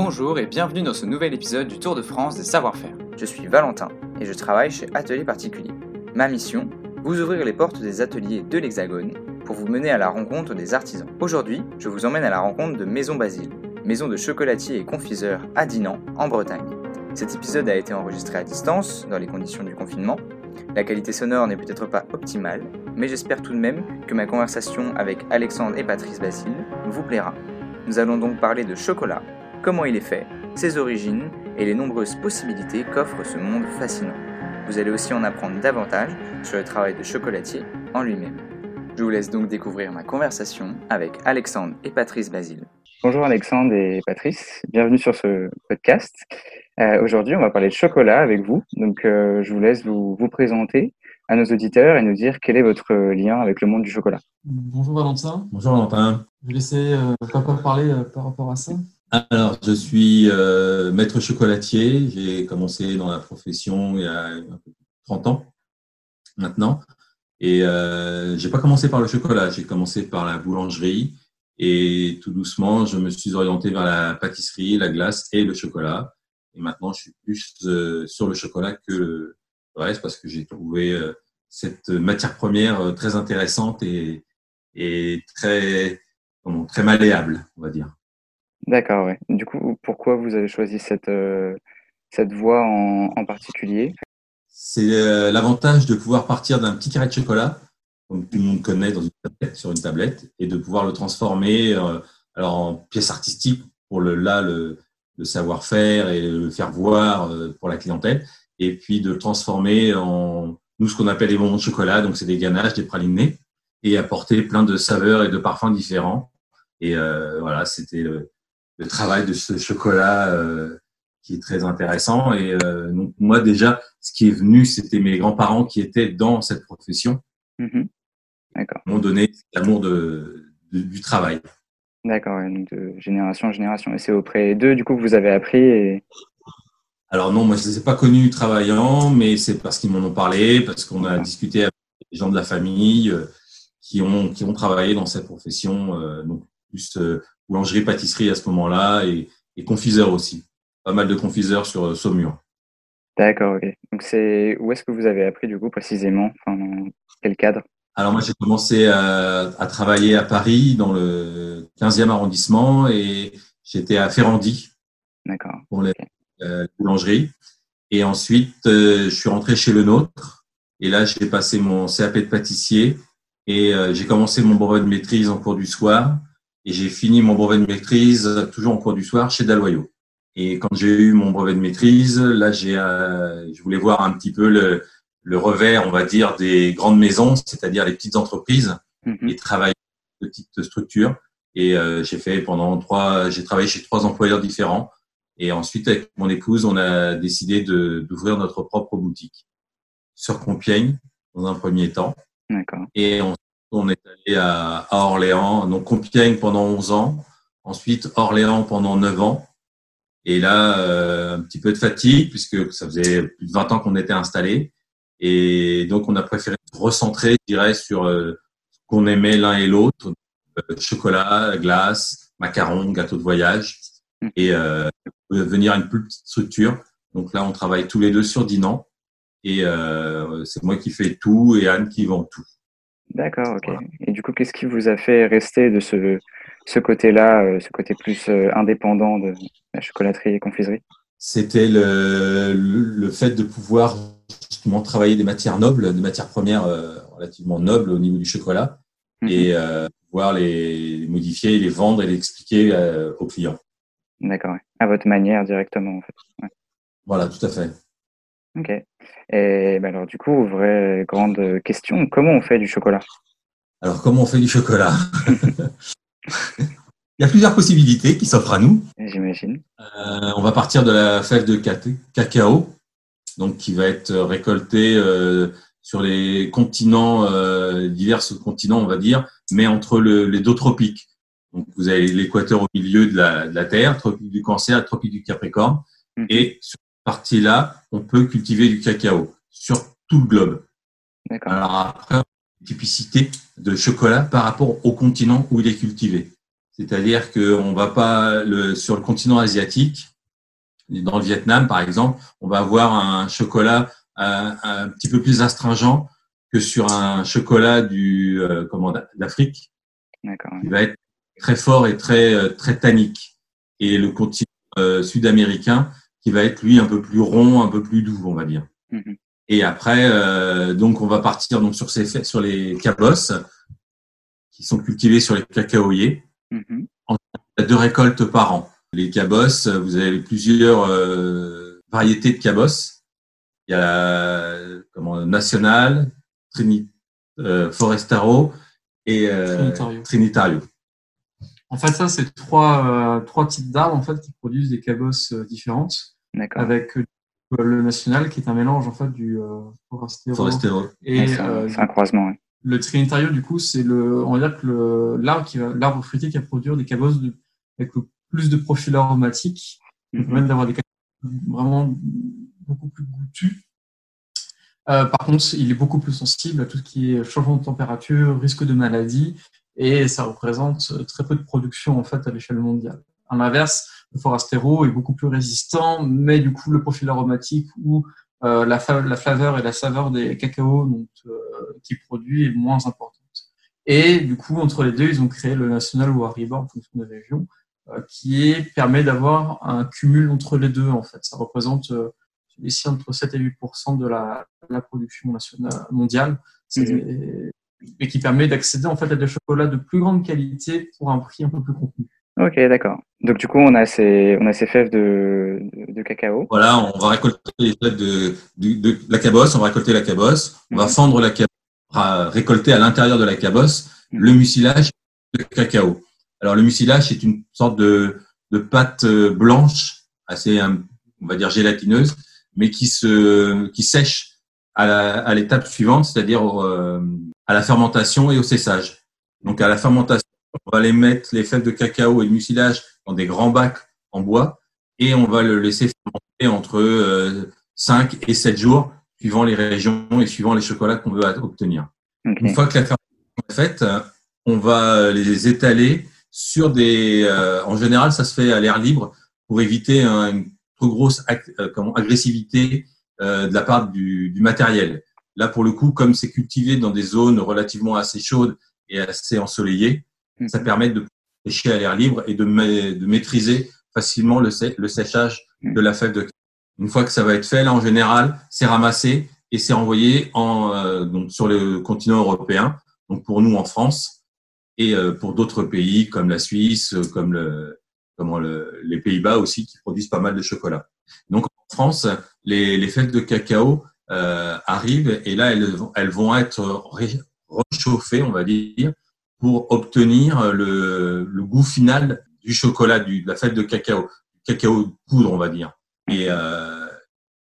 Bonjour et bienvenue dans ce nouvel épisode du Tour de France des savoir-faire. Je suis Valentin et je travaille chez Atelier Particulier. Ma mission Vous ouvrir les portes des ateliers de l'Hexagone pour vous mener à la rencontre des artisans. Aujourd'hui, je vous emmène à la rencontre de Maison Basile, maison de chocolatier et confiseur à Dinan, en Bretagne. Cet épisode a été enregistré à distance, dans les conditions du confinement. La qualité sonore n'est peut-être pas optimale, mais j'espère tout de même que ma conversation avec Alexandre et Patrice Basile vous plaira. Nous allons donc parler de chocolat, comment il est fait, ses origines et les nombreuses possibilités qu'offre ce monde fascinant. Vous allez aussi en apprendre davantage sur le travail de chocolatier en lui-même. Je vous laisse donc découvrir ma conversation avec Alexandre et Patrice Basile. Bonjour Alexandre et Patrice, bienvenue sur ce podcast. Euh, Aujourd'hui, on va parler de chocolat avec vous. Donc, euh, je vous laisse vous, vous présenter à nos auditeurs et nous dire quel est votre lien avec le monde du chocolat. Bonjour Valentin. Bonjour Valentin. Je vais laisser euh, papa parler euh, par rapport à ça. Alors, je suis euh, maître chocolatier. J'ai commencé dans la profession il y a un peu plus de 30 ans maintenant. Et euh, j'ai pas commencé par le chocolat, j'ai commencé par la boulangerie. Et tout doucement, je me suis orienté vers la pâtisserie, la glace et le chocolat. Et maintenant, je suis plus euh, sur le chocolat que le reste parce que j'ai trouvé euh, cette matière première euh, très intéressante et, et très, comment, très malléable, on va dire. D'accord, ouais. Du coup, pourquoi vous avez choisi cette, euh, cette voie en, particulier? C'est euh, l'avantage de pouvoir partir d'un petit carré de chocolat, comme tout le monde connaît dans une tablette, sur une tablette, et de pouvoir le transformer euh, alors en pièce artistique pour le là le, le savoir-faire et le faire voir pour la clientèle, et puis de le transformer en nous ce qu'on appelle les bonbons de chocolat, donc c'est des ganaches, des pralinés, et apporter plein de saveurs et de parfums différents. Et voilà, c'était le, le travail de ce chocolat euh, qui est très intéressant. Et euh, donc moi déjà, ce qui est venu, c'était mes grands-parents qui étaient dans cette profession, Mhm. D'accord, m'ont donné l'amour de, de- du travail. d'accord, donc de génération en génération. Et c'est auprès d'eux, du coup, que vous avez appris. Et... Alors non, moi je ne les ai pas connus travaillant, mais c'est parce qu'ils m'en ont parlé, parce qu'on a discuté avec les gens de la famille euh, qui ont qui ont travaillé dans cette profession, euh, donc plus euh, boulangerie, pâtisserie à ce moment-là, et, et confiseur aussi. Pas mal de confiseurs sur euh, Saumur. D'accord, ok. Donc, c'est où est-ce que vous avez appris, du coup, précisément Enfin, dans quel cadre? Alors moi j'ai commencé à, à travailler à Paris dans le 15e arrondissement et j'étais à Ferrandi D'accord, pour les euh, boulangeries. Et ensuite, euh, je suis rentré chez le nôtre. Et là, j'ai passé mon CAP de pâtissier et euh, j'ai commencé mon brevet de maîtrise en cours du soir. Et j'ai fini mon brevet de maîtrise toujours en cours du soir chez Daloyau. Et quand j'ai eu mon brevet de maîtrise, là, j'ai, euh, je voulais voir un petit peu le, le revers, on va dire, des grandes maisons, c'est-à-dire les petites entreprises Mhm. et travailler de petites structures. Et euh, j'ai fait pendant trois, j'ai travaillé chez trois employeurs différents. Et ensuite, avec mon épouse, on a décidé de, d'ouvrir notre propre boutique sur Compiègne dans un premier temps. D'accord, Et on, on est allé à, à Orléans, donc Compiègne pendant 11 ans, ensuite Orléans pendant 9 ans. Et là, euh, un petit peu de fatigue, puisque ça faisait plus de 20 ans qu'on était installés. Et donc, on a préféré se recentrer, je dirais, sur euh, ce qu'on aimait l'un et l'autre, euh, chocolat, glace, macarons, gâteau de voyage, Mhm. et euh, venir à une plus petite structure. Donc là, on travaille tous les deux sur Dinan. Et euh, c'est moi qui fais tout et Anne qui vend tout. D'accord, ok. Voilà. Et du coup, qu'est-ce qui vous a fait rester de ce, ce côté-là, euh, ce côté plus euh, indépendant de la chocolaterie et confiserie? C'était le, le, le fait de pouvoir justement travailler des matières nobles, des matières premières euh, relativement nobles au niveau du chocolat, Mhm. et euh, pouvoir les, les modifier, les vendre et les expliquer euh, aux clients. D'accord. À votre manière directement, en fait. Ouais. Voilà, tout à fait. Ok. Et bah alors, du coup, vraie grande question, comment on fait du chocolat? Alors, comment on fait du chocolat? Il y a plusieurs possibilités qui s'offrent à nous. J'imagine. Euh, on va partir de la fève de cacao, donc qui va être récoltée euh, sur les continents, euh, divers continents, on va dire, mais entre le- les deux tropiques. Donc vous avez l'équateur au milieu de la, de la Terre, tropique du Cancer, tropique du Capricorne, Mhm. et sur partie-là, on peut cultiver du cacao sur tout le globe. Alors après, typicité de chocolat par rapport au continent où il est cultivé. C'est-à-dire qu'on va pas le, sur le continent asiatique, dans le Vietnam par exemple, on va avoir un chocolat un, un petit peu plus astringent que sur un chocolat du euh, comment d'Afrique, qui va être très fort et très euh, très tannique. Et le continent euh, sud-américain qui va être lui un peu plus rond, un peu plus doux, on va dire. Mhm. Et après, euh, donc on va partir donc sur ces sur les cabosses qui sont cultivés sur les cacaoyers. Mhm. On a deux récoltes par an. Les cabosses, vous avez plusieurs euh, variétés de cabosses. Il y a la comment, nationale, Trini, euh, Forestaro et Trinitario. Trinitario. En fait, ça, c'est trois, trois types d'arbres en fait, qui produisent des cabosses différentes. Avec le national qui est un mélange en fait du euh, Forastero Forestero. Ouais, et un, euh, c'est un croisement. ouais. le Trinitario. Du coup, c'est le, on va dire que le- l'arbre qui va, l'arbre fruitier qui va produire des cabosses de, avec le plus de profil aromatique, qui Mhm. permettent d'avoir des cabosses vraiment beaucoup plus goûtus. Euh, par contre, il est beaucoup plus sensible à tout ce qui est changement de température, risque de maladie, et ça représente très peu de production en fait à l'échelle mondiale. À l'inverse, le Forastero est beaucoup plus résistant, mais du coup, le profil aromatique ou euh, la, la flaveur et la saveur des cacao donc, euh, qu'il produit est moins importante. Et du coup, entre les deux, ils ont créé le National Wariba en fonction des régions, euh, qui est, permet d'avoir un cumul entre les deux. En fait, ça représente euh, ici entre 7 et 8% de la, la production nationale mondiale, C'est- et qui permet d'accéder en fait à des chocolats de plus grande qualité pour un prix un peu plus contenu. Ok, d'accord. Donc du coup, on a ces, on a ces fèves de, de, de cacao. Voilà, on va récolter les fèves de, de, de la cabosse, on va récolter la cabosse, on va Mhm. fendre la cabosse, on va récolter à l'intérieur de la cabosse Mhm. le mucilage de cacao. Alors le mucilage, c'est une sorte de, de pâte euh, blanche, assez, on va dire gelatineuse, mais qui se, qui sèche à l'étape suivante, c'est-à-dire euh, à la fermentation et au séchage. Donc à la fermentation, on va les mettre les fèves de cacao et le mucilage dans des grands bacs en bois et on va le laisser fermenter entre euh, 5 et 7 jours, suivant les régions et suivant les chocolats qu'on veut obtenir. Une fois que la fermentation est faite, euh, on va les étaler sur des. euh, en général, ça se fait à l'air libre pour éviter un- une trop grosse euh, agressivité euh, de la part du, du matériel. Là, pour le coup, comme c'est cultivé dans des zones relativement assez chaudes et assez ensoleillées, ça Mhm. permet de sécher à l'air libre et de, ma- de maîtriser facilement le, sé- le séchage de la fève de cacao. Une fois que ça va être fait, là, en général, c'est ramassé et c'est envoyé en, euh, donc, sur le continent européen, donc pour nous en France, et euh, pour d'autres pays comme la Suisse, comme le, comment le, les Pays-Bas aussi, qui produisent pas mal de chocolat. Donc en France, les, les fèves de cacao euh, arrivent et là, elles, vont- elles vont être ré- réchauffées, on va dire, pour obtenir le, le goût final du chocolat, du, de la fève de cacao, cacao poudre, on va dire. Et euh,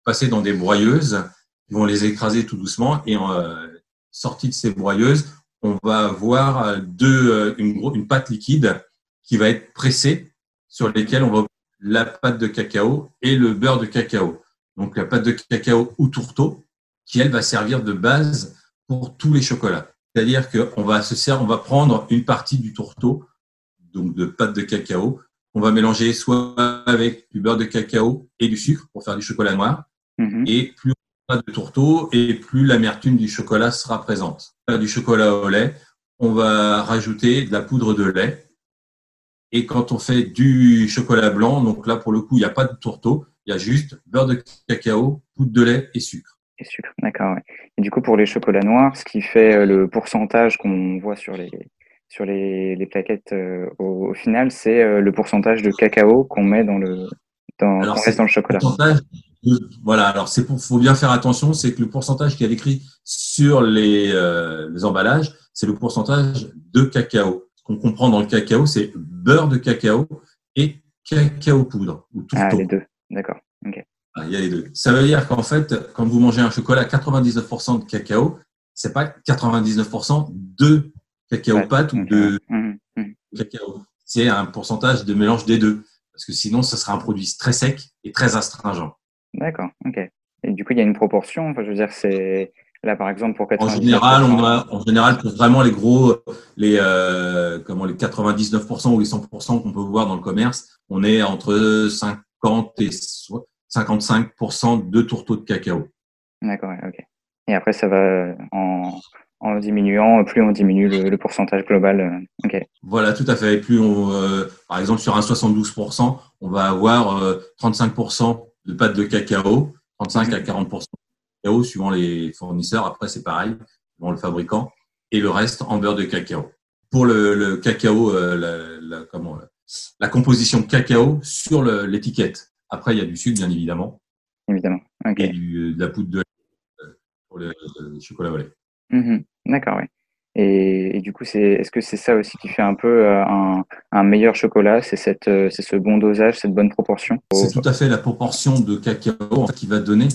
passer dans des broyeuses, ils vont les écraser tout doucement et euh, sortie de ces broyeuses, on va avoir euh, deux, euh, une, une pâte liquide qui va être pressée sur lesquelles on va la pâte de cacao et le beurre de cacao. Donc la pâte de cacao ou tourteau qui elle va servir de base pour tous les chocolats. C'est-à-dire qu'on va se servir, on va prendre une partie du tourteau, donc de pâte de cacao, on va mélanger soit avec du beurre de cacao et du sucre pour faire du chocolat noir, Mhm. et plus on a de tourteau et plus l'amertume du chocolat sera présente. Faire Du chocolat au lait, on va rajouter de la poudre de lait. Et quand on fait du chocolat blanc, donc là pour le coup il n'y a pas de tourteau, il y a juste beurre de cacao, poudre de lait et sucre. Et sucre, d'accord. Ouais. Et du coup, pour les chocolats noirs, ce qui fait euh, le pourcentage qu'on voit sur les sur les, les plaquettes euh, au, au final, c'est euh, le pourcentage de cacao qu'on met dans le dans, Alors, laisse dans le chocolat. De- voilà, alors c'est pour, faut bien faire attention, c'est que le pourcentage qui est écrit sur les, euh, les emballages, c'est le pourcentage de cacao. Ce qu'on comprend dans le cacao, c'est beurre de cacao et cacao poudre ou Ah, tourteau. les deux. D'accord. Ah, Il y a les deux. Ça veut dire qu'en fait, quand vous mangez un chocolat à 99% de cacao, c'est pas 99% de cacao pâte ou de Mhm. Mhm. cacao. C'est un pourcentage de mélange des deux. Parce que sinon, ça sera un produit très sec et très astringent. D'accord. Ok. Et du coup, il y a une proportion. Enfin, je veux dire, c'est Là, par exemple, pour En général, on a, en général, pour vraiment les gros, les, comment, les 99% ou les 100% qu'on peut voir dans le commerce, on est entre 50 et 55% de tourteaux de cacao. D'accord, ok. Et après, ça va en, en diminuant, plus on diminue le, pourcentage global. ok. Voilà, tout à fait. plus on, par exemple, sur un 72%, on va avoir 35% de pâte de cacao, 35 à 40% suivant les fournisseurs. Après, c'est pareil, suivant le fabricant. Et le reste en beurre de cacao. Pour le, cacao, euh, la, comment, la composition de cacao sur l'étiquette. Après, il y a du sucre, bien évidemment. Évidemment. Et de la poudre de lait euh, pour le, chocolat lait. Mhm. D'accord, oui. Et, du coup, est-ce que c'est ça aussi qui fait un peu euh, un, meilleur chocolat? C'est ce bon dosage, cette bonne proportion? C'est tout à fait la proportion de cacao qui va donner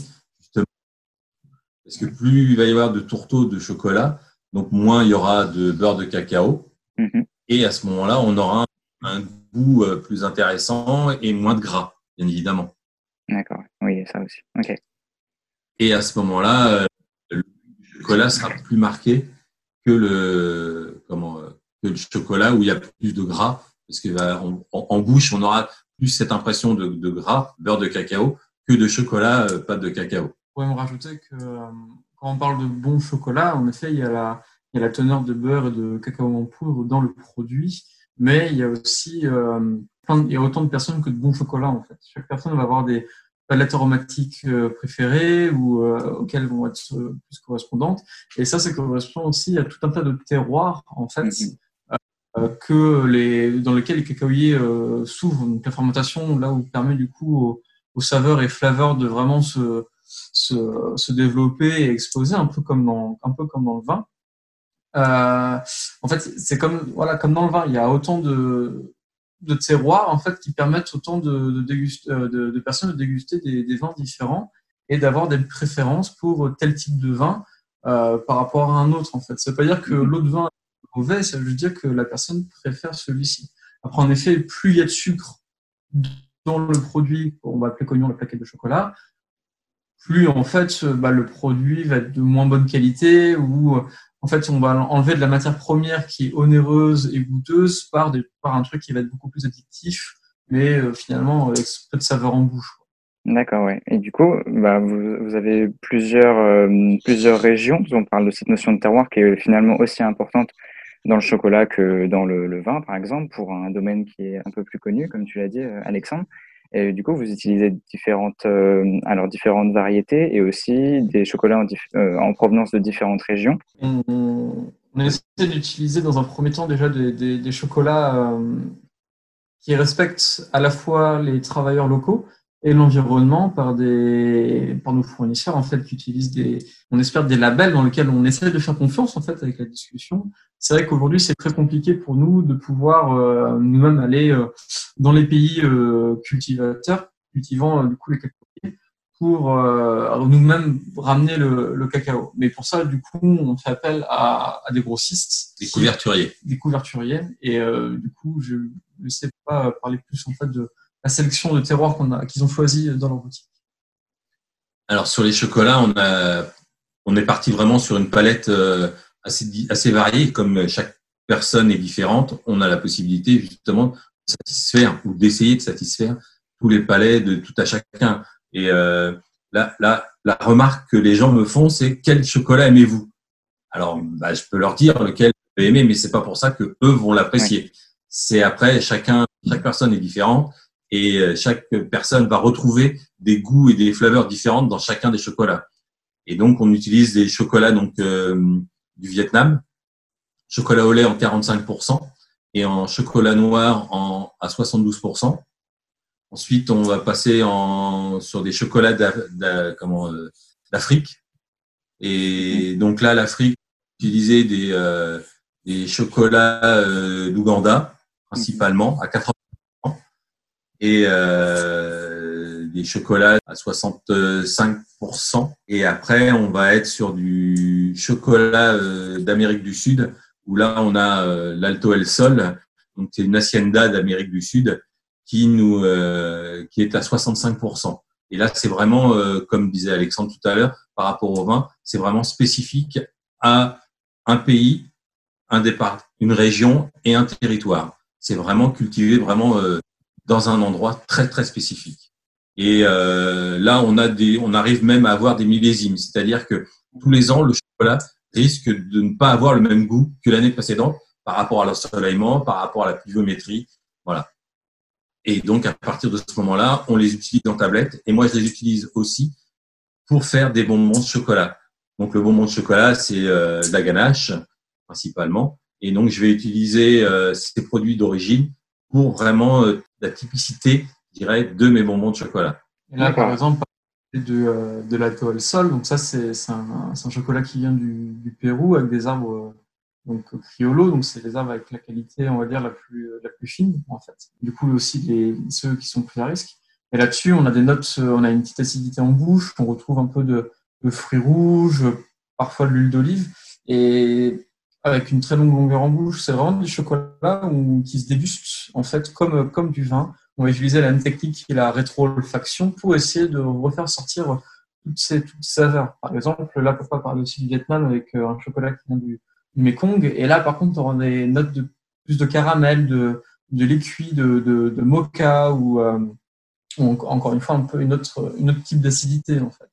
parce que plus il va y avoir de tourteaux de chocolat, donc moins il y aura de beurre de cacao. Mhm. Et à ce moment-là, on aura un, goût euh, plus intéressant et moins de gras, bien évidemment. D'accord, oui, ça aussi. Ok. Et à ce moment-là, euh, le chocolat sera plus marqué que le, comment, euh, que le chocolat où il y a plus de gras, parce que en, bouche, on aura plus cette impression de, de, gras, beurre de cacao, que de chocolat, pâte de cacao pourrais me rajouter que euh, quand on parle de bon chocolat, en effet, il y, a la, il y a la teneur de beurre et de cacao en poudre dans le produit, mais il y a aussi euh, il y a autant de personnes que de bons chocolats en fait. Chaque personne va avoir des palettes aromatiques euh, préférées ou auxquelles vont être plus correspondantes. Et ça, ça correspond aussi à tout un tas de terroirs en fait. Mm-hmm. que les, dans lesquels les cacaoyers s'ouvrent. Donc la fermentation, là où permet du coup aux, aux saveurs et flaveurs de vraiment se, se, se, développer et exploser un peu comme dans, un peu comme dans le vin. Euh, en fait, c'est comme, voilà, comme dans le vin, il y a autant de, de terroirs en fait, qui permettent autant de, de, euh, de, de personnes de déguster des, des vins différents et d'avoir des préférences pour tel type de vin euh, par rapport à un autre. En fait, ça veut pas dire que mm-hmm. l'autre vin est mauvais, ça veut dire que la personne préfère celui-ci. Après, en effet, plus il y a de sucre dans le produit, on va appeler cognon la plaquette de chocolat, plus en fait bah, le produit va être de moins bonne qualité ou en fait on va enlever de la matière première qui est onéreuse et goûteuse par, des, par un truc qui va être beaucoup plus addictif mais euh, finalement avec peu de saveur en bouche. D'accord, ouais. Et du coup, bah, vous, vous avez plusieurs, euh, plusieurs régions. On parle de cette notion de terroir qui est finalement aussi importante dans le chocolat que dans le, le vin, par exemple, pour un domaine qui est un peu plus connu, comme tu l'as dit, euh, Alexandre. Et du coup, vous utilisez différentes, euh, alors différentes variétés et aussi des chocolats en, euh, en provenance de différentes régions. On, essaie d'utiliser dans un premier temps déjà des chocolats euh, qui respectent à la fois les travailleurs locaux et l'environnement par des par nos fournisseurs en fait qui utilisent des on espère des labels dans lesquels on essaie de faire confiance en fait avec la discussion. C'est vrai qu'aujourd'hui c'est très compliqué pour nous de pouvoir euh, nous-mêmes aller euh, dans les pays euh, cultivateurs cultivant du coup les cacao pour nous-mêmes ramener le, le, cacao. Mais pour ça du coup on fait appel à, à des grossistes. Des couverturiers. Des couverturiers. Et du coup je ne sais pas parler plus en fait de la sélection de terroirs qu'on a, qu'ils ont choisi dans leur boutique Alors sur les chocolats, on a, on est parti vraiment sur une palette euh, assez, assez variée, comme chaque personne est différente. On a la possibilité justement de satisfaire ou d'essayer de satisfaire tous les palais de tout à chacun. Et euh, la, la, la remarque que les gens me font, c'est quel chocolat aimez-vous? Alors, bah, je peux leur dire lequel je aimer, mais c'est pas pour ça que eux vont l'apprécier. C'est après chacun, chaque personne est différente et euh, chaque personne va retrouver des goûts et des flaveurs différentes dans chacun des chocolats. Et donc, on utilise des chocolats donc euh, du Vietnam, chocolat au lait en 45% et en chocolat noir en, à 72%. Ensuite, on va passer en, sur des chocolats euh, d'Afrique. Et donc là, l'Afrique utilisait des, des chocolats d'Ouganda principalement à 80 et euh, des chocolats à 65%. Et après, on va être sur du chocolat euh, d'Amérique du Sud, où là, on a euh, l'Alto El Sol, donc c'est une hacienda d'Amérique du Sud qui nous euh, qui est à 65%. Et là, c'est vraiment, comme disait Alexandre tout à l'heure, par rapport au vin, c'est vraiment spécifique à un pays, un départ, une région et un territoire. C'est vraiment cultivé vraiment dans un endroit très très spécifique. Et euh, là, on a des, on arrive même à avoir des millésimes, c'est-à-dire que tous les ans, le chocolat risque de ne pas avoir le même goût que l'année précédente par rapport à l'ensoleillement, par rapport à la pluviométrie, voilà. Et donc, à partir de ce moment-là, on les utilise en tablette. Et moi, je les utilise aussi pour faire des bonbons de chocolat. Donc, le bonbon de chocolat, c'est euh, la ganache, principalement. Et donc, je vais utiliser euh, ces produits d'origine pour vraiment euh, la typicité, je dirais, de mes bonbons de chocolat. Et là, par exemple, de, euh, de la toile sol. Donc ça, c'est un, un, chocolat qui vient du, du, Pérou avec des arbres donc criollo. Donc c'est des arbres avec la qualité, on va dire, la plus la plus fine en fait. Du coup aussi les ceux qui sont plus à risque. Et là-dessus, on a des notes, on a une petite acidité en bouche. On retrouve un peu de, de fruits rouges, parfois de l'huile d'olive. Et avec une très longue longueur en bouche. C'est vraiment du chocolat où, qui se déguste en fait comme, comme du vin. On va utiliser la même technique qui est la rétroolfaction pour essayer de refaire sortir toutes ces, toutes ces saveurs. Par exemple, là, pourquoi parler aussi du Vietnam avec euh, un chocolat qui vient du, du Mekong? Et là, par contre, on aura des notes de plus de caramel, de, de lait cuit, de, de, de mocha ou, euh, encore une fois un peu une autre, une autre type d'acidité en fait.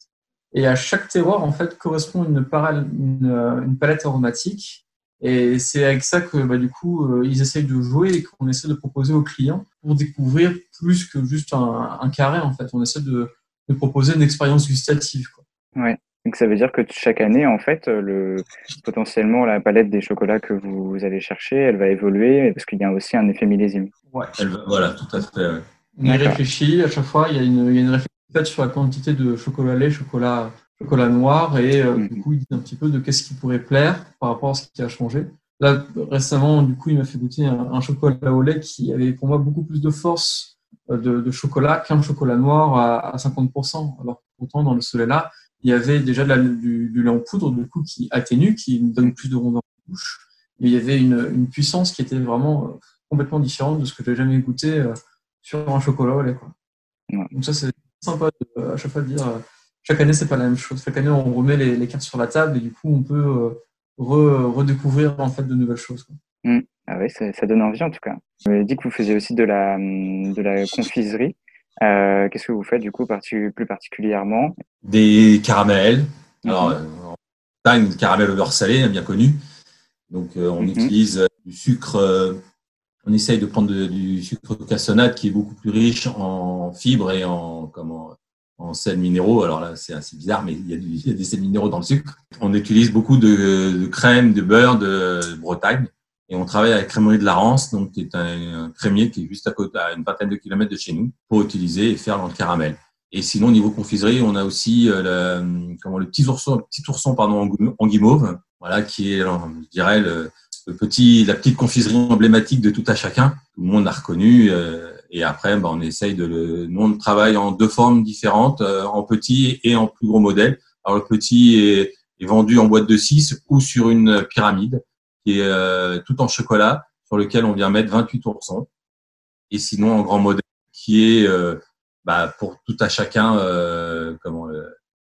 Et à chaque terroir, en fait, correspond une, une, une palette aromatique et c'est avec ça que bah, du coup, euh, ils essayent de jouer et qu'on essaie de proposer aux clients pour découvrir plus que juste un, un carré. En fait, on essaie de, de proposer une expérience gustative. Quoi. Ouais. Donc ça veut dire que chaque année, en fait, le, potentiellement la palette des chocolats que vous allez chercher, elle va évoluer parce qu'il y a aussi un effet millésime. Ouais. Elle va, voilà, tout à fait. Ouais. On y réfléchit à chaque fois. Il y a une, il y a une réflexion sur la quantité de chocolat lait, chocolat chocolat noir et euh, du coup il dit un petit peu de qu'est-ce qui pourrait plaire par rapport à ce qui a changé. Là récemment du coup il m'a fait goûter un, un, chocolat au lait qui avait pour moi beaucoup plus de force euh, de, de chocolat qu'un chocolat noir à, à 50%. Alors pourtant dans le soleil là il y avait déjà de la, du, du, lait en poudre du coup qui atténue, qui donne plus de rondeur en bouche, mais il y avait une, une puissance qui était vraiment euh, complètement différente de ce que j'ai jamais goûté sur un chocolat au lait. Quoi. Donc ça c'est sympa de, à chaque fois de dire chaque année, c'est pas la même chose. Chaque année, on remet les, les, cartes sur la table et du coup, on peut euh, re, redécouvrir en fait de nouvelles choses. Mmh. Ah oui, ça, ça, donne envie en tout cas. Vous m'avez dit que vous faisiez aussi de la, de la confiserie. Euh, Qu'est-ce que vous faites du coup parti, plus particulièrement? Des caramels. Mmh. Alors, euh, une caramel au beurre salé, bien connu. Donc, euh, on mmh. utilise du sucre. on essaye de prendre de, du sucre cassonade qui est beaucoup plus riche en fibres et en comment en sels minéraux. Alors là, c'est assez bizarre, mais il y, a il y, a des sels minéraux dans le sucre. On utilise beaucoup de, de crème, de beurre de Bretagne. Et on travaille avec Crémerie de la Rance, donc qui est un, crémier qui est juste à côté, à une vingtaine de kilomètres de chez nous, pour utiliser et faire dans le caramel. Et sinon, au niveau confiserie, on a aussi euh, le, comment, le petit ourson, le petit ourson pardon, en guimauve, voilà, qui est, je dirais, le, le, petit, la petite confiserie emblématique de tout à chacun. Tout le monde l'a reconnu. Euh, et après, bah, on essaye de le. Nous, on travaille en deux formes différentes, euh, en petit et en plus gros modèle. Alors, le petit est, est vendu en boîte de 6 ou sur une pyramide qui est euh, tout en chocolat, sur lequel on vient mettre 28 oursons. Et sinon, en grand modèle, qui est euh, bah, pour tout à chacun, euh, comment euh,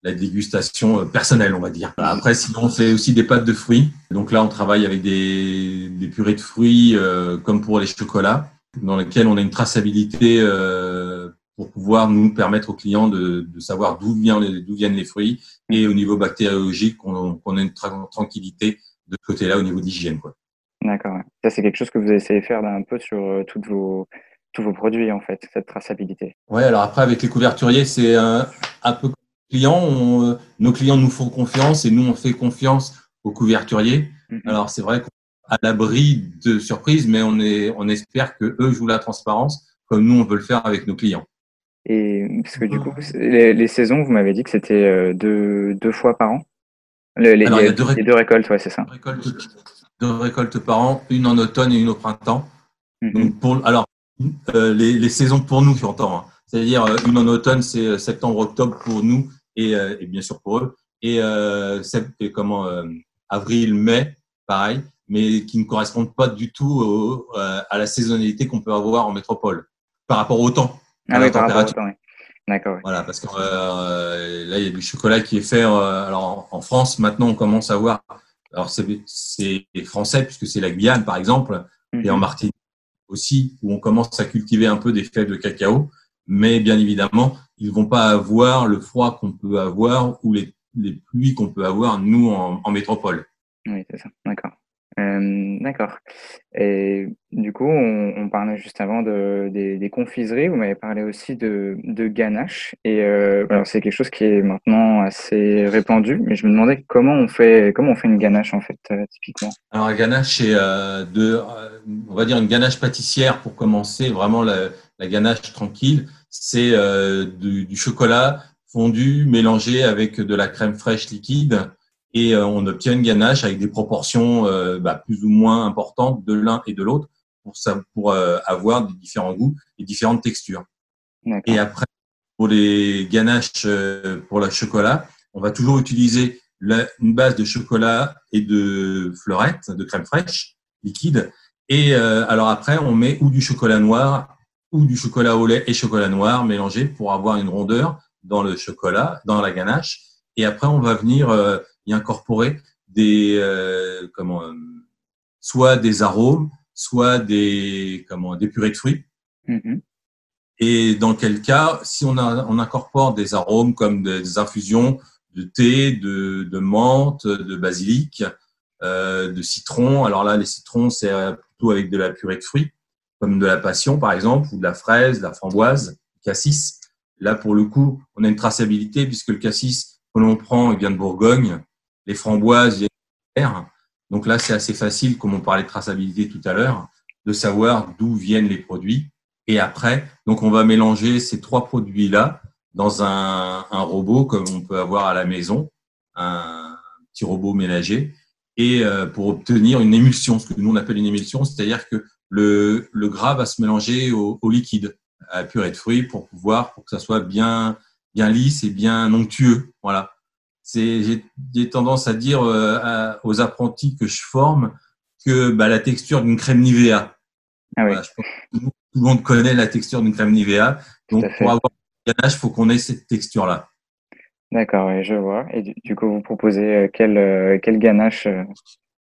la dégustation euh, personnelle, on va dire. Après, sinon, on fait aussi des pâtes de fruits. Donc là, on travaille avec des, des purées de fruits, comme pour les chocolats dans lequel on a une traçabilité euh, pour pouvoir nous permettre aux clients de, de savoir d'où viennent, les fruits et au niveau bactériologique qu'on qu a une tra tranquillité de ce côté-là au niveau d'hygiène. D'accord. Ça, c'est quelque chose que vous essayez de faire un peu sur euh, toutes vos, tous vos produits, en fait, cette traçabilité. Oui, alors après, avec les couverturiers, c'est un, un peu client. On, euh, nos clients nous font confiance et nous, on fait confiance aux couverturiers. Mm -hmm. Alors, c'est vrai qu'on à l'abri de surprises, mais on, est, on espère que eux jouent la transparence comme nous, on veut le faire avec nos clients. Et parce que du coup, les, les saisons, vous m'avez dit que c'était euh, deux, deux fois par an? Les, les, Alors, il y a deux, ré... deux récoltes, ouais, c'est ça. Deux récoltes, deux récoltes, par an, une en automne et une au printemps. Mm -hmm. Donc pour, alors, euh, les, les, saisons pour nous, j'entends. Hein. C'est-à-dire, euh, une en automne, c'est septembre-octobre pour nous et, euh, et, bien sûr pour eux. Et, euh, comment, avril-mai, pareil mais qui ne correspondent pas du tout au, à la saisonnalité qu'on peut avoir en métropole par rapport au temps, ah oui, par rapport au temps, oui. D'accord. Voilà, parce que euh, là, il y a du chocolat qui est fait. euh, alors, en, France, maintenant, on commence à voir. Alors, c'est français, puisque c'est la Guyane, par exemple, et en Mhm. Martinique aussi, où on commence à cultiver un peu des fèves de cacao. Mais bien évidemment, ils vont pas avoir le froid qu'on peut avoir ou les, les pluies qu'on peut avoir, nous, en, en métropole. Oui, c'est ça. D'accord. Euh, d'accord. Et du coup, on, on parlait juste avant de, des, des confiseries. Vous m'avez parlé aussi de, de ganache. Et euh, alors, c'est quelque chose qui est maintenant assez répandu. Mais je me demandais comment on fait, comment on fait une ganache en fait, euh, typiquement? Alors, la ganache, c'est euh, de, euh, on va dire une ganache pâtissière pour commencer, vraiment la, la ganache tranquille. C'est euh, du, du chocolat fondu mélangé avec de la crème fraîche liquide et euh, on obtient une ganache avec des proportions euh, bah, plus ou moins importantes de l'un et de l'autre pour, ça, pour euh, avoir des différents goûts et différentes textures. Et après, pour les ganaches euh, pour le chocolat, on va toujours utiliser la- une base de chocolat et de fleurette, de crème fraîche liquide. Et euh, alors après, on met ou du chocolat noir ou du chocolat au lait et chocolat noir mélangé pour avoir une rondeur dans le chocolat, dans la ganache. Et après, on va venir euh, y incorporer des euh, comment euh, soit des arômes, soit des comment des purées de fruits. Mhm. Et dans quel cas, si on, a, on incorpore des arômes comme des infusions de thé, de, de menthe, de basilic, euh, de citron. Alors là, les citrons, c'est plutôt avec de la purée de fruits, comme de la passion par exemple, ou de la fraise, de la framboise, du cassis. Là, pour le coup, on a une traçabilité puisque le cassis que l'on prend, il vient de Bourgogne. Les framboises viennent de terre. Donc là, c'est assez facile, comme on parlait de traçabilité tout à l'heure, de savoir d'où viennent les produits. Et après, donc on va mélanger ces trois produits-là dans un, robot comme on peut avoir à la maison, un petit robot ménager, et euh, pour obtenir une émulsion, ce que nous on appelle une émulsion, c'est-à-dire que le, gras va se mélanger au, liquide, à purée de fruits, pour pouvoir pour que ça soit bien bien lisse et bien onctueux. Voilà. J'ai tendance à dire euh, à- aux apprentis que je forme que bah, la texture d'une crème Nivea. Ah oui, Voilà, je pense que tout le monde connaît la texture d'une crème Nivea. Donc, pour avoir une ganache, il faut qu'on ait cette texture-là. D'accord, oui, je vois. Et du, coup, vous proposez euh, quelle, euh, quelle ganache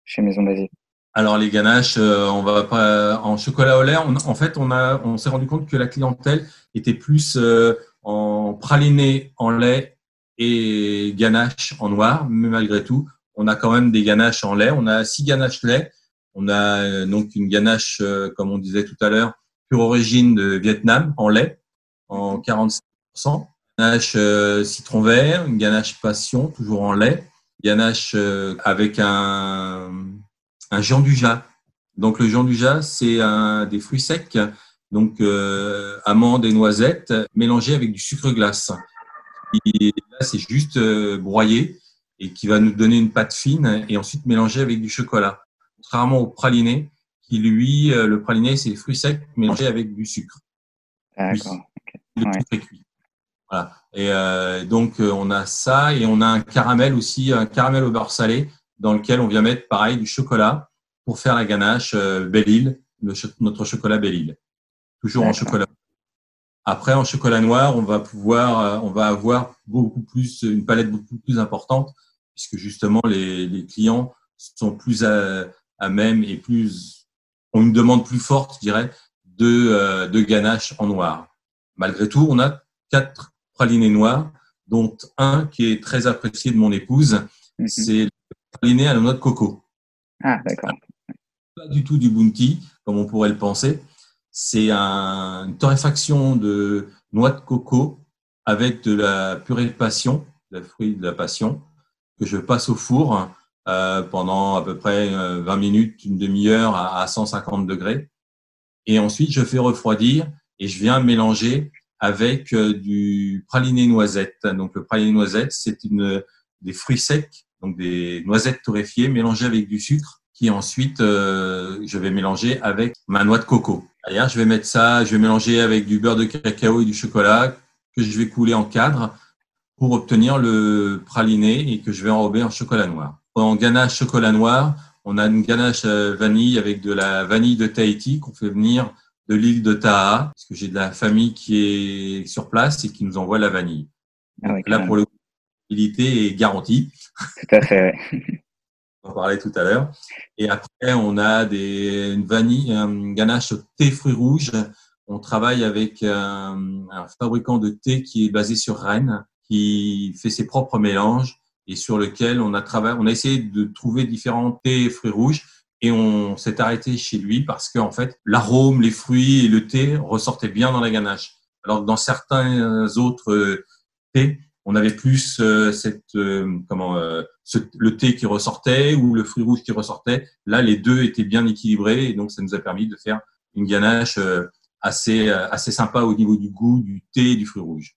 chez Maison Basile? Alors, les ganaches, on va pas en chocolat au lait. On, en fait, on a, on s'est rendu compte que la clientèle était plus euh, en praliné en lait et ganache en noir. Mais malgré tout, on a quand même des ganaches en lait. On a six ganaches lait. On a euh, donc une ganache, euh, comme on disait tout à l'heure, pure origine de Vietnam en lait, en 45%. Ganache euh, citron vert, une ganache passion, toujours en lait. Ganache euh, avec un, un Jean du Jas. Donc le Jean du Jas, c'est des fruits secs, donc euh, amandes et noisettes mélangés avec du sucre glace. Et là, c'est juste euh, broyé et qui va nous donner une pâte fine et ensuite mélangé avec du chocolat. Contrairement au praliné, qui lui, euh, le praliné, c'est fruits secs mélangés avec du sucre. D'accord. Le Ouais. sucre cuit. Voilà. Et euh, donc on a ça et on a un caramel aussi, un caramel au beurre salé dans lequel on vient mettre pareil du chocolat pour faire la ganache euh, Belle-Île, notre chocolat Belle-Île. Toujours en chocolat. Après en chocolat noir, on va pouvoir, euh, on va avoir beaucoup plus une palette beaucoup plus importante puisque justement les, les clients sont plus à, à même et plus ont une demande plus forte, je dirais, de, euh, de ganache en noir. Malgré tout, on a quatre pralinés noirs, dont un qui est très apprécié de mon épouse, Mhm. c'est le praliné à la noix de coco. Ah, d'accord. Pas du tout du bounty, comme on pourrait le penser. C'est un- une torréfaction de noix de coco avec de la purée de passion, le fruit de la passion, que je passe au four euh, pendant à peu près euh, 20 minutes, une demi-heure à, à 150 degrés. Et ensuite, je fais refroidir et je viens mélanger avec euh, du praliné noisette. Donc, le praliné noisette, c'est une des fruits secs, donc des noisettes torréfiées mélangées avec du sucre, qui ensuite euh, je vais mélanger avec ma noix de coco. D'ailleurs, je vais mettre ça, je vais mélanger avec du beurre de cacao et du chocolat que je vais couler en cadre pour obtenir le praliné et que je vais enrober en chocolat noir. En ganache chocolat noir, on a une ganache euh, vanille avec de la vanille de Tahiti qu'on fait venir de l'île de Taha, parce que j'ai de la famille qui est sur place et qui nous envoie la vanille. Ah ouais, Là, pour le coup, l'utilité est garantie. Tout à fait, ouais. On en parlait tout à l'heure. Et après, on a des, une vanille, un ganache au thé fruits rouges. On travaille avec un, un fabricant de thé qui est basé sur Rennes, qui fait ses propres mélanges et sur lequel on a travaillé, on a essayé de trouver différents thés et fruits rouges et on s'est arrêté chez lui parce que en fait, l'arôme, les fruits et le thé ressortaient bien dans la ganache. Alors que dans certains autres euh, thés, on avait plus euh, cette euh, comment euh, ce- le thé qui ressortait ou le fruit rouge qui ressortait. Là, les deux étaient bien équilibrés et donc ça nous a permis de faire une ganache euh, assez euh, assez sympa au niveau du goût du thé et du fruit rouge.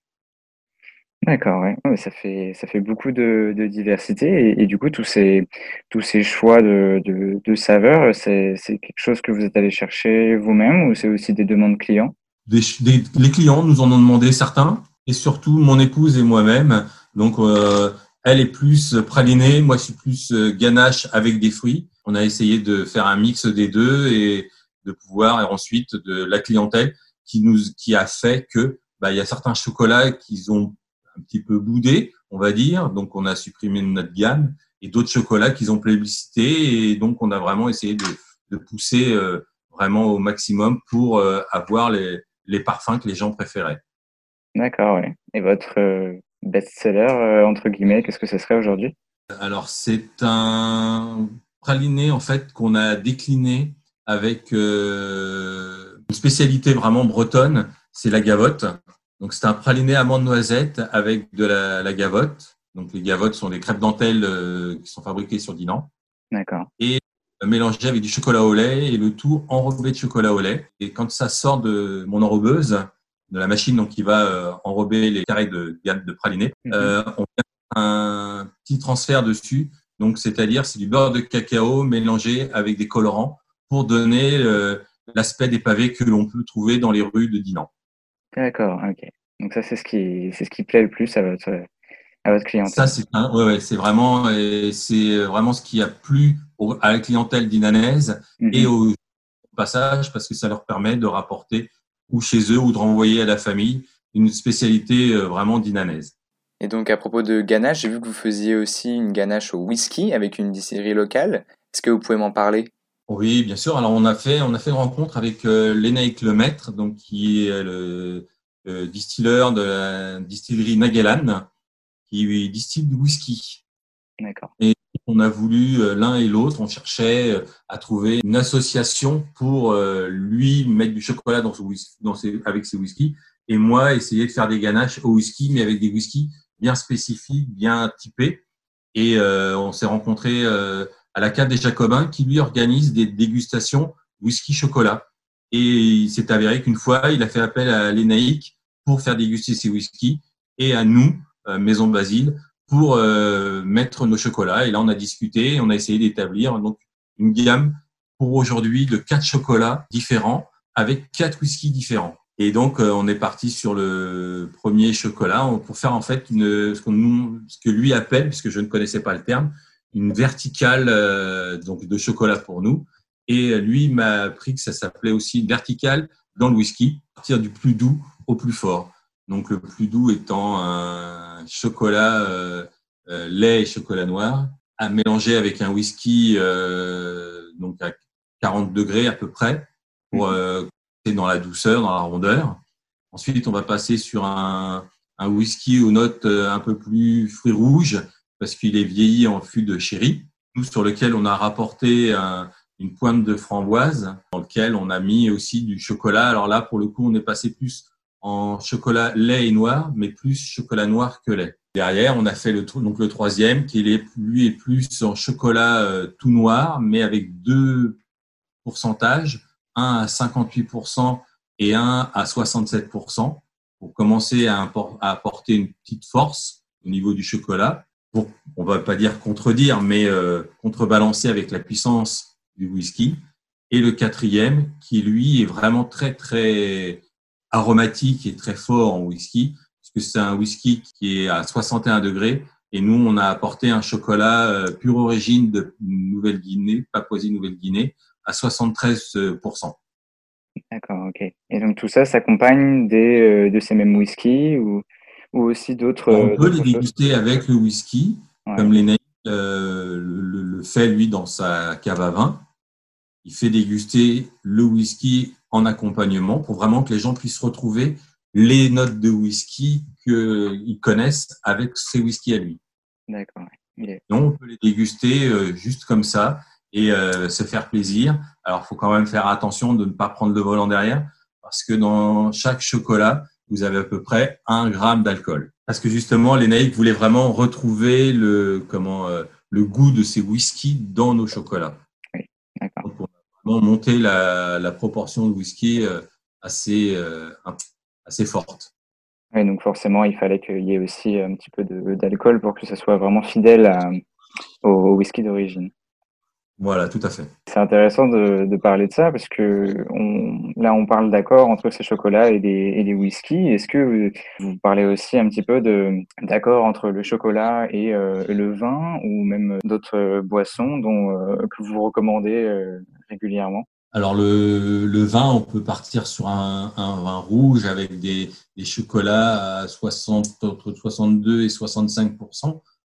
D'accord, ouais. Ça fait, ça fait beaucoup de, de diversité et, et du coup, tous ces, tous ces choix de, de, de saveurs, c'est, c'est quelque chose que vous êtes allé chercher vous-même ou c'est aussi des demandes clients? Des, des- les clients nous en ont demandé certains et surtout mon épouse et moi-même. Donc euh, elle est plus pralinée, moi je suis plus euh, ganache avec des fruits. On a essayé de faire un mix des deux et de pouvoir et ensuite de la clientèle qui nous qui a fait que bah, il y a certains chocolats qui ont un petit peu boudé, on va dire. Donc on a supprimé notre gamme et d'autres chocolats qui ont plébiscité et donc on a vraiment essayé de, de pousser euh, vraiment au maximum pour euh, avoir les, les parfums que les gens préféraient. D'accord, ouais. Et votre euh, best-seller, euh, entre guillemets, qu'est-ce que ce serait aujourd'hui? Alors, c'est un praliné en fait qu'on a décliné avec euh, une spécialité vraiment bretonne, c'est la gavotte. Donc, c'est un praliné amande noisette avec de la, la gavotte. Donc, les gavottes sont des crêpes dentelles euh, qui sont fabriquées sur Dinan, D'accord. mélangées avec du chocolat au lait et le tout enrobé de chocolat au lait. Et quand ça sort de mon enrobeuse, de la machine donc qui va euh, enrober les carrés de, de praliné, euh, on met un petit transfert dessus. Donc, c'est-à-dire, c'est du beurre de cacao mélangé avec des colorants pour donner euh, l'aspect des pavés que l'on peut trouver dans les rues de Dinan. D'accord, ok. Donc ça, c'est ce qui, c'est ce qui plaît le plus à votre, à votre clientèle. Ça, c'est ouais, ouais, c'est vraiment, c'est vraiment ce qui a plu au- à la clientèle dinanaise Mhm. et au passage parce que ça leur permet de rapporter ou chez eux ou de renvoyer à la famille une spécialité euh, vraiment dinanaise. Et donc, à propos de ganache, j'ai vu que vous faisiez aussi une ganache au whisky avec une distillerie locale. Est-ce que vous pouvez m'en parler? Oui, bien sûr. Alors on a fait on a fait une rencontre avec euh, Lénaïque Lemaître, donc qui est le, le distilleur de la distillerie Nagelan, qui distille du whisky. D'accord. On a voulu euh, l'un et l'autre, on cherchait euh, à trouver une association pour euh, lui mettre du chocolat dans, ses, avec ses whiskies et moi essayer de faire des ganaches au whisky, mais avec des whiskies bien spécifiques, bien typés. Et on s'est rencontrés euh, à la cave des Jacobins qui lui organise des dégustations whisky chocolat. Et il s'est avéré qu'une fois, il a fait appel à l'ENAIC pour faire déguster ses whiskies et à nous, Maison Basile, pour euh, mettre nos chocolats. Et là, on a discuté, on a essayé d'établir donc une gamme pour aujourd'hui de quatre chocolats différents avec quatre whiskies différents. Et donc, euh, on est parti sur le premier chocolat pour faire en fait une, ce, qu'on nous, ce que lui appelle, puisque je ne connaissais pas le terme, une verticale euh, donc de chocolat pour nous. Et lui m'a appris que ça s'appelait aussi une verticale dans le whisky, partir du plus doux au plus fort. Donc le plus doux étant chocolat euh, euh, lait et chocolat noir, à mélanger avec un whisky euh, donc à 40 degrés à peu près pour euh, dans la douceur, dans la rondeur. Ensuite, on va passer sur un, un whisky aux notes un peu plus fruits rouges parce qu'il est vieilli en fût de sherry, sur lequel on a rapporté un, une pointe de framboise dans lequel on a mis aussi du chocolat. Alors là, pour le coup, on est passé plus en chocolat lait et noir, mais plus chocolat noir que lait. Derrière, on a fait le, donc le troisième qui est, lui est plus en chocolat euh, tout noir, mais avec deux pourcentages, un à 58% et un à 67%, pour commencer à, apporter une petite force au niveau du chocolat, pour, on va pas dire contredire, mais euh, contrebalancer avec la puissance du whisky. Et le quatrième, qui lui est vraiment très très aromatique et très fort en whisky, puisque c'est un whisky qui est à 61 degrés. Et nous, on a apporté un chocolat euh, pure origine de Nouvelle-Guinée, Papouasie-Nouvelle-Guinée, à 73%. D'accord, ok. Et donc tout ça s'accompagne des, de ces mêmes whisky ou, ou aussi d'autres. On peut les déguster avec le whisky, Ouais. comme Lénaïque euh, le, le fait lui dans sa cave à vin. Il fait déguster le whisky en accompagnement pour vraiment que les gens puissent retrouver les notes de whisky qu'ils connaissent avec ses whisky à lui. D'accord. Non, on peut les déguster euh, juste comme ça et euh, se faire plaisir. Alors, il faut quand même faire attention de ne pas prendre le volant derrière parce que dans chaque chocolat, vous avez à peu près un gramme d'alcool. Parce que justement, Lénaïque voulait vraiment retrouver le, comment, euh, le goût de ces whiskies dans nos chocolats. Monté la, la proportion de whisky euh, assez, euh, assez forte. Ouais, donc forcément, il fallait qu'il y ait aussi un petit peu d'alcool pour que ça soit vraiment fidèle à- au, au whisky d'origine. Voilà, tout à fait. C'est intéressant de, de parler de ça parce que on, là, on parle d'accord entre ces chocolats et les, et les whiskies. Est-ce que vous, vous parlez aussi un petit peu d'accord entre le chocolat et euh, le vin ou même d'autres boissons dont, euh, que vous recommandez euh, régulièrement? Alors le, le vin, on peut partir sur un, un vin rouge avec des, des chocolats à 60, entre 62 et 65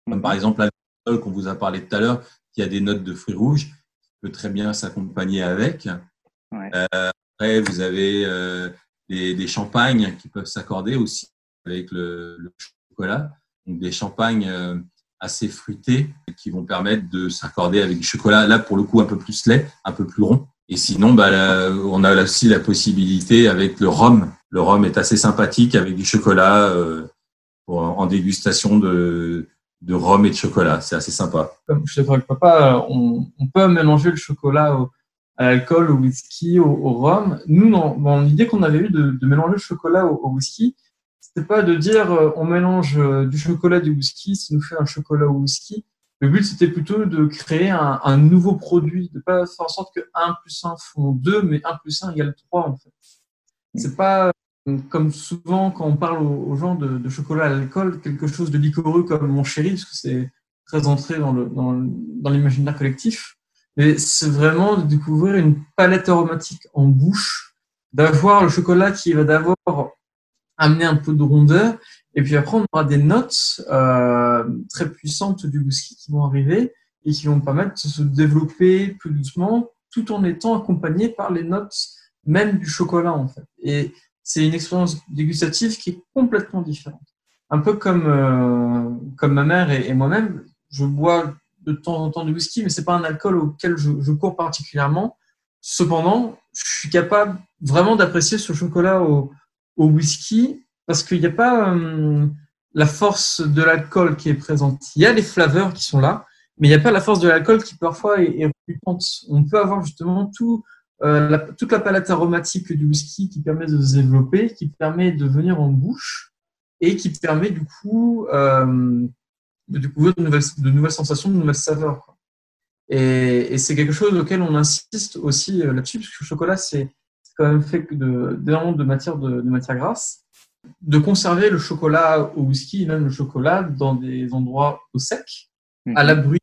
comme par exemple l'alcool qu'on vous a parlé tout à l'heure, qui a des notes de fruits rouges, qui peut très bien s'accompagner avec. Ouais. Euh, après, vous avez euh, des, des champagnes qui peuvent s'accorder aussi avec le, le chocolat, donc des champagnes euh, assez fruités qui vont permettre de s'accorder avec du chocolat. Là, pour le coup, un peu plus lait, un peu plus rond. Et sinon, bah, on a aussi la possibilité avec le rhum. Le rhum est assez sympathique avec du chocolat euh, en dégustation de, de rhum et de chocolat. C'est assez sympa. Comme d'accord avec papa, on, peut mélanger le chocolat au- à l'alcool, au whisky, au, au rhum. Nous, dans, l'idée qu'on avait eue de, mélanger le chocolat au whisky, c'était pas de dire euh, on mélange euh, du chocolat et du whisky, ça nous fait un chocolat au whisky. Le but, c'était plutôt de créer un, nouveau produit, de pas faire en sorte que 1 plus 1 font 2, mais 1 plus 1 égale 3, en fait. C'est pas euh, comme souvent quand on parle aux, gens de, chocolat à l'alcool, quelque chose de liquoreux comme mon chéri, parce que c'est très entré dans le- dans dans l'imaginaire collectif. Mais c'est vraiment de découvrir une palette aromatique en bouche, d'avoir le chocolat qui va d'abord amener un peu de rondeur, et puis après on aura des notes euh, très puissantes du whisky qui vont arriver et qui vont permettre de se développer plus doucement, tout en étant accompagné par les notes même du chocolat en fait. Et c'est une expérience dégustative qui est complètement différente. Un peu comme euh, comme ma mère et, moi-même, je bois de temps en temps du whisky, mais c'est pas un alcool auquel je, je cours particulièrement. Cependant, je suis capable vraiment d'apprécier ce chocolat au, au whisky parce qu'il n'y a pas euh, la force de l'alcool qui est présente. Il y a les flaveurs qui sont là, mais il n'y a pas la force de l'alcool qui parfois est, est. On peut avoir justement tout, euh, la- toute la palette aromatique du whisky qui permet de se développer, qui permet de venir en bouche et qui permet du coup euh, de découvrir de nouvelles, sensations, de nouvelles saveurs. Et, et c'est quelque chose auquel on insiste aussi là-dessus, parce que le chocolat, c'est c'est quand même fait de, d'énormément de matière, de, de matière grasse. De conserver le chocolat au whisky, même le chocolat dans des endroits au sec, Mhm. à l'abri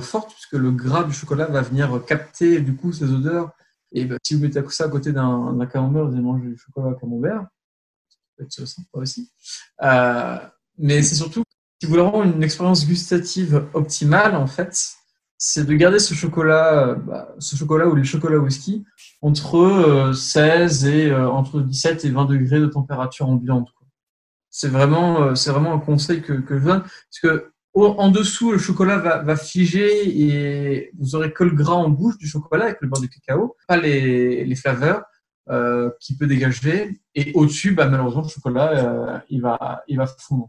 forte, puisque le gras du chocolat va venir capter du coup ces odeurs. Et bah, si vous mettez ça à côté d'un camembert, vous allez manger du chocolat au camembert. Ça peut être sympa aussi. Euh, mais c'est surtout, si vous voulez avoir une expérience gustative optimale, en fait, c'est de garder ce chocolat, euh, bah, ce chocolat ou les chocolats whisky entre euh, 16 et euh, entre 17 et 20 degrés de température ambiante. C'est vraiment, euh, c'est vraiment un conseil que, je donne, parce que en dessous, le chocolat va, figer et vous aurez que le gras en bouche du chocolat avec le beurre de cacao, pas les, les flaveurs euh, qu'il peut dégager. Et au-dessus, bah, malheureusement, le chocolat, euh, il va, il va fondre.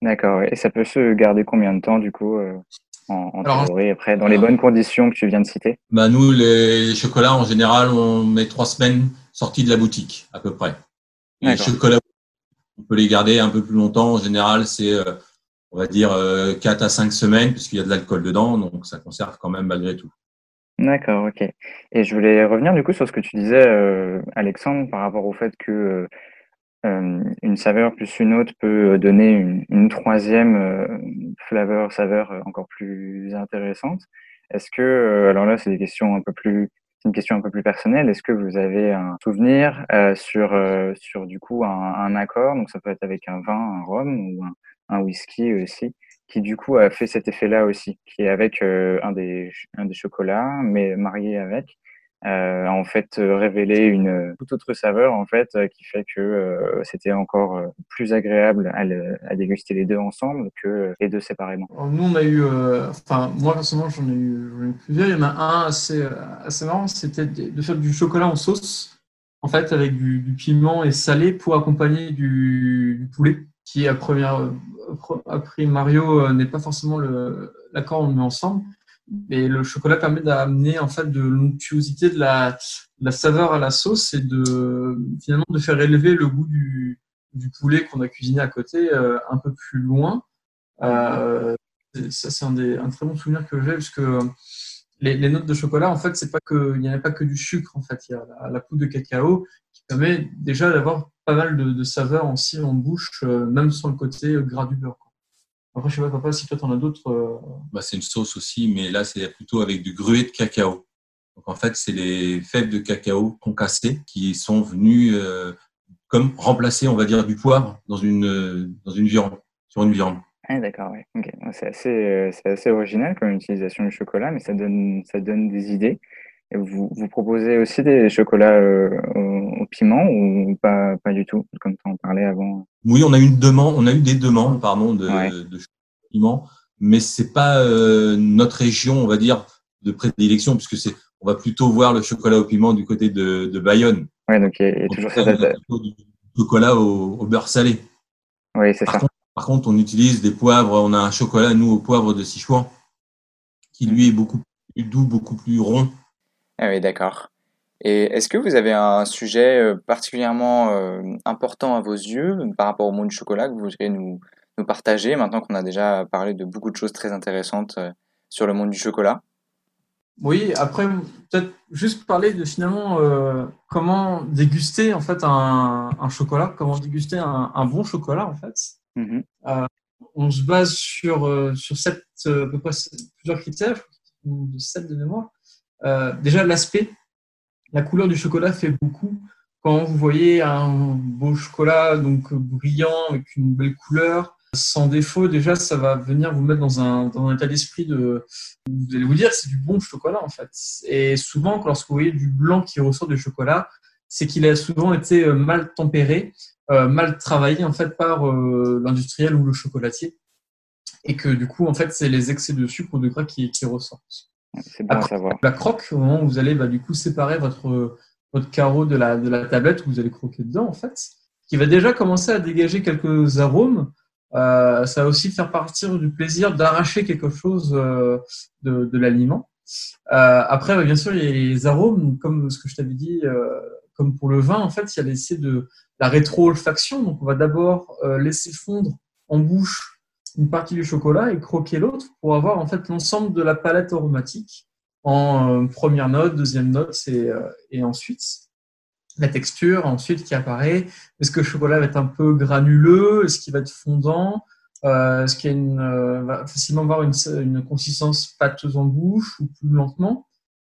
D'accord. Et ça peut se garder combien de temps, du coup, euh, en, en Alors, théorie, après, dans les alors- bonnes conditions que tu viens de citer? Bah, nous, les chocolats, en général, on met trois semaines sortis de la boutique, à peu près. Les chocolats, on peut les garder un peu plus longtemps. En général, c'est, euh, on va dire, euh, 4 à 5 semaines, puisqu'il y a de l'alcool dedans, donc ça conserve quand même malgré tout. D'accord, ok. Et je voulais revenir du coup sur ce que tu disais, euh, Alexandre, par rapport au fait que euh, euh, une saveur plus une autre peut donner une, troisième euh, saveur euh, encore plus intéressante. Est-ce que, euh, alors là, c'est des questions un peu plus une question un peu plus personnelle. Est-ce que vous avez un souvenir sur, sur du coup un, accord? Donc ça peut être avec un vin, un rhum ou un, whisky aussi, qui du coup a fait cet effet-là aussi, qui est avec un, des, un des chocolats, mais marié avec euh, en fait euh, révéler une euh, toute autre saveur en fait qui fait que c'était encore plus agréable à, déguster les deux ensemble que les deux séparément. nous on a eu, enfin moi personnellement j'en ai, eu plusieurs. Il y en a un assez assez marrant, c'était de faire du chocolat en sauce en fait avec du, piment et salé pour accompagner du, poulet qui à première après Mario n'est pas forcément l'accord on le met ensemble et le chocolat permet d'amener en fait de l'onctuosité de la, saveur à la sauce et de finalement de faire élever le goût du, poulet qu'on a cuisiné à côté euh, un peu plus loin. Euh, ça c'est un, très bon souvenir que j'ai parce que les, les, notes de chocolat en fait c'est pas que il n'y a pas que du sucre en fait il y a la, poudre de cacao qui permet déjà d'avoir pas mal de, de saveurs aussi en bouche euh, même sans le côté gras du beurre. Après, je sais pas, papa, si toi, tu en as d'autres. Euh, bah, c'est une sauce aussi, mais là, c'est plutôt avec du gruet de cacao. Donc, en fait, c'est les fèves de cacao concassées qui sont venues euh, comme remplacer, on va dire, du poivre dans une, dans une viande, sur une viande. Ah, d'accord, oui. C'est assez, euh, assez, original comme utilisation du chocolat, mais ça donne, ça donne des idées. Et vous, vous proposez aussi des chocolats au, piment ou pas, pas du tout, comme tu en parlais avant? Oui, on a une demande, on a eu des demandes, pardon, de, de piment, mais c'est pas euh, notre région, on va dire, de prédilection, puisque c'est, on va plutôt voir le chocolat au piment du côté de, de Bayonne. Oui, donc il y a, toujours cette du chocolat au, beurre salé. Oui, c'est ça. par contre, on utilise des poivres. On a un chocolat, nous, au poivre de Sichuan, qui lui est beaucoup plus doux, beaucoup plus rond. Ah oui, d'accord. Et est-ce que vous avez un sujet euh, particulièrement euh, important à vos yeux par rapport au monde du chocolat que vous voudriez nous, nous partager maintenant qu'on a déjà parlé de beaucoup de choses très intéressantes euh, sur le monde du chocolat? Oui, après peut-être juste parler de finalement comment déguster en fait un, un chocolat, comment déguster un, un, bon chocolat en fait. Mmh on se base sur sur sept, à peu près plusieurs critères, sept de mémoire. Déjà l'aspect la couleur du chocolat fait beaucoup. Quand vous voyez un beau chocolat donc brillant avec une belle couleur, sans défaut, déjà ça va venir vous mettre dans un, dans un état d'esprit de vous allez vous dire c'est du bon chocolat en fait. Et souvent, lorsque vous voyez du blanc qui ressort du chocolat, c'est qu'il a souvent été euh, mal tempéré, euh, mal travaillé en fait par euh, l'industriel ou le chocolatier, et que du coup en fait c'est les excès de sucre ou de gras qui ressortent. C'est bon à savoir. La croque, au moment où vous allez bah, du coup séparer votre, votre carreau de la, de la tablette où vous allez croquer dedans, en fait, qui va déjà commencer à dégager quelques arômes. Euh, ça va aussi faire partir du plaisir d'arracher quelque chose euh, de, de l'aliment. Euh, après, bien sûr, il y a les arômes, comme ce que je t'avais dit, comme pour le vin, en fait, il y a l'essai de la rétro-olfaction. Donc, on va d'abord laisser fondre en bouche une partie du chocolat et croquer l'autre pour avoir en fait l'ensemble de la palette aromatique en euh, première note, deuxième note et, euh, et ensuite la texture ensuite qui apparaît. Est-ce que le chocolat va être un peu granuleux? Est-ce qu'il va être fondant? Euh, Est-ce qu'il va facilement avoir une, une, consistance pâteuse en bouche ou plus lentement?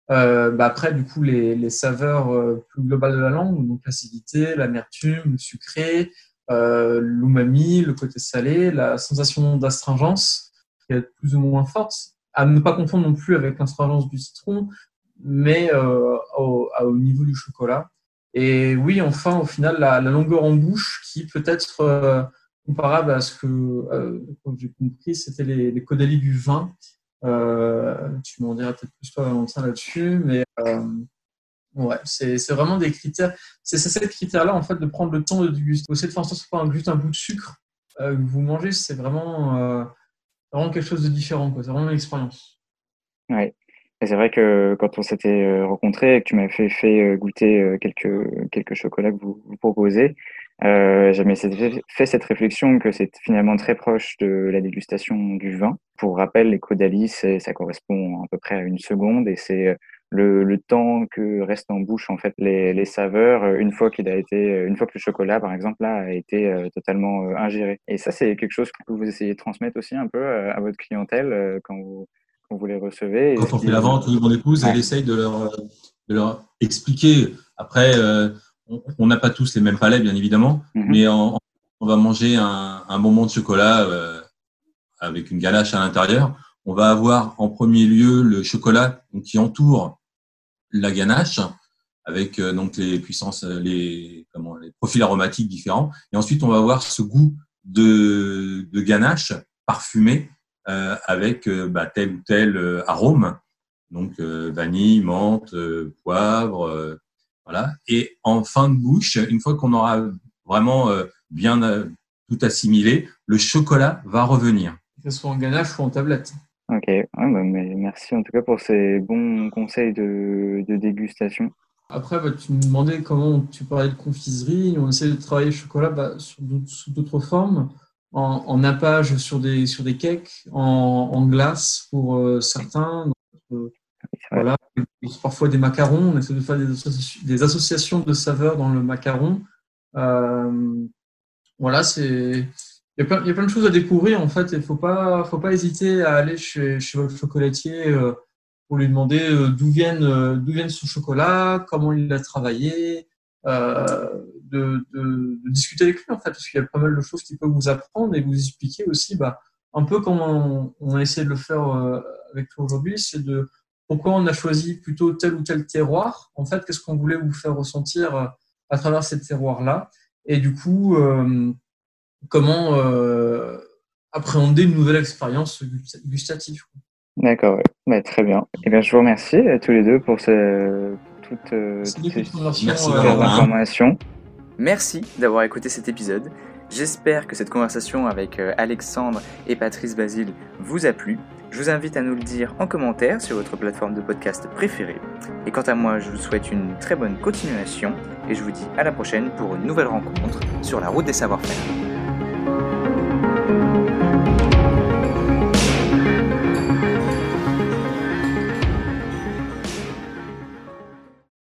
Bah Après, du coup, les, les saveurs plus globales de la langue, donc l'acidité, l'amertume, le sucré, euh, l'umami, le côté salé, la sensation d'astringence qui est plus ou moins forte, à ne pas confondre non plus avec l'astringence du citron, mais euh, au, niveau du chocolat. Et oui, enfin, au final, la, longueur en bouche qui peut être euh, comparable à ce que, j'ai compris, c'était les, les du vin. tu m'en diras peut-être plus toi, Valentin, là-dessus, mais Ouais, c'est vraiment des critères. C'est ces critères-là, en fait, de prendre le temps de déguster. Essayer de faire en sorte juste un bout de sucre euh, que vous mangez, c'est vraiment, euh, vraiment quelque chose de différent. C'est vraiment une expérience. Ouais. Et c'est vrai que quand on s'était euh, rencontrés et que tu m'as fait, goûter quelques, quelques chocolats que vous, vous proposez, j'avais fait cette réflexion que c'est finalement très proche de la dégustation du vin. Pour rappel, les caudalis, ça correspond à peu près à une seconde et c'est le, le, temps que reste en bouche en fait les, les saveurs euh, une fois qu'il a été euh, une fois que le chocolat par exemple là a été euh, totalement ingéré et ça c'est quelque chose que vous essayez de transmettre aussi un peu à votre clientèle quand vous quand vous les recevez quand on fait la vente mon épouse elle essaye de leur, de leur expliquer. Après, on n'a pas tous les mêmes palais, bien évidemment, Mhm. mais en- on va manger un, un bonbon de chocolat avec une ganache à l'intérieur. On va avoir en premier lieu le chocolat qui entoure la ganache avec euh, donc les puissances, euh, les comment, les profils aromatiques différents. Et ensuite, on va avoir ce goût de, de ganache parfumé euh, avec euh, bah, tel ou tel euh, arôme, donc euh, vanille, menthe, euh, poivre, euh, voilà. Et en fin de bouche, une fois qu'on aura vraiment euh, bien euh, tout assimilé, le chocolat va revenir. Que ce soit en ganache ou en tablette. Ok, Ouais, bah, mais merci en tout cas pour ces bons conseils de, de dégustation. Après, bah, tu me demandais comment tu parlais de confiserie. On essaie de travailler le chocolat bah, sous d'autres formes, en, en nappage sur des, sur des cakes, en, en glace pour euh, certains. Donc, euh, voilà, parfois des macarons. On essaie de faire des, associ- des associations de saveurs dans le macaron. Euh, voilà, c'est. Il y, a plein, il y a plein de choses à découvrir en fait. Il faut pas, faut pas hésiter à aller chez, chez votre chocolatier euh, pour lui demander euh, d'où viennent, euh, d'où viennent ce chocolat, comment il l'a travaillé, euh, de, de, de discuter avec lui en fait, parce qu'il y a pas mal de choses qu'il peut vous apprendre et vous expliquer aussi, bah, un peu comme on, on a essayé de le faire euh, avec toi aujourd'hui, c'est de pourquoi on a choisi plutôt tel ou tel terroir. En fait, qu'est-ce qu'on voulait vous faire ressentir euh, à travers ces terroirs-là, et du coup, comment euh, appréhender une nouvelle expérience gustative. D'accord, ouais. Bah, très bien. Eh bien, je vous remercie à tous les deux pour, ce, pour toutes, euh, toutes ces euh, informations. Merci d'avoir écouté cet épisode. J'espère que cette conversation avec euh, Alexandre et Patrice Basile vous a plu. Je vous invite à nous le dire en commentaire sur votre plateforme de podcast préférée. Et quant à moi, je vous souhaite une très bonne continuation et je vous dis à la prochaine pour une nouvelle rencontre sur la route des savoir-faire.